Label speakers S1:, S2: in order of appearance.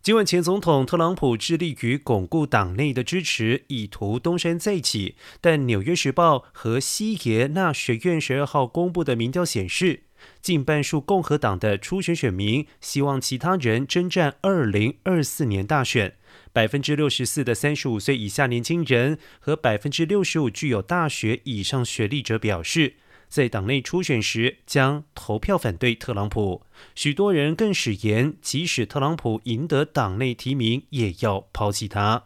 S1: 尽管前总统特朗普致力于巩固党内的支持，以图东山再起，但《纽约时报》和西耶纳学院十二号公布的民调显示，近半数共和党的初选选民希望其他人征战二零二四年大选。百分之六十四的三十五岁以下年轻人和百分之六十五具有大学以上学历者表示。在党内初选时将投票反对特朗普，许多人更誓言，即使特朗普赢得党内提名，也要抛弃他。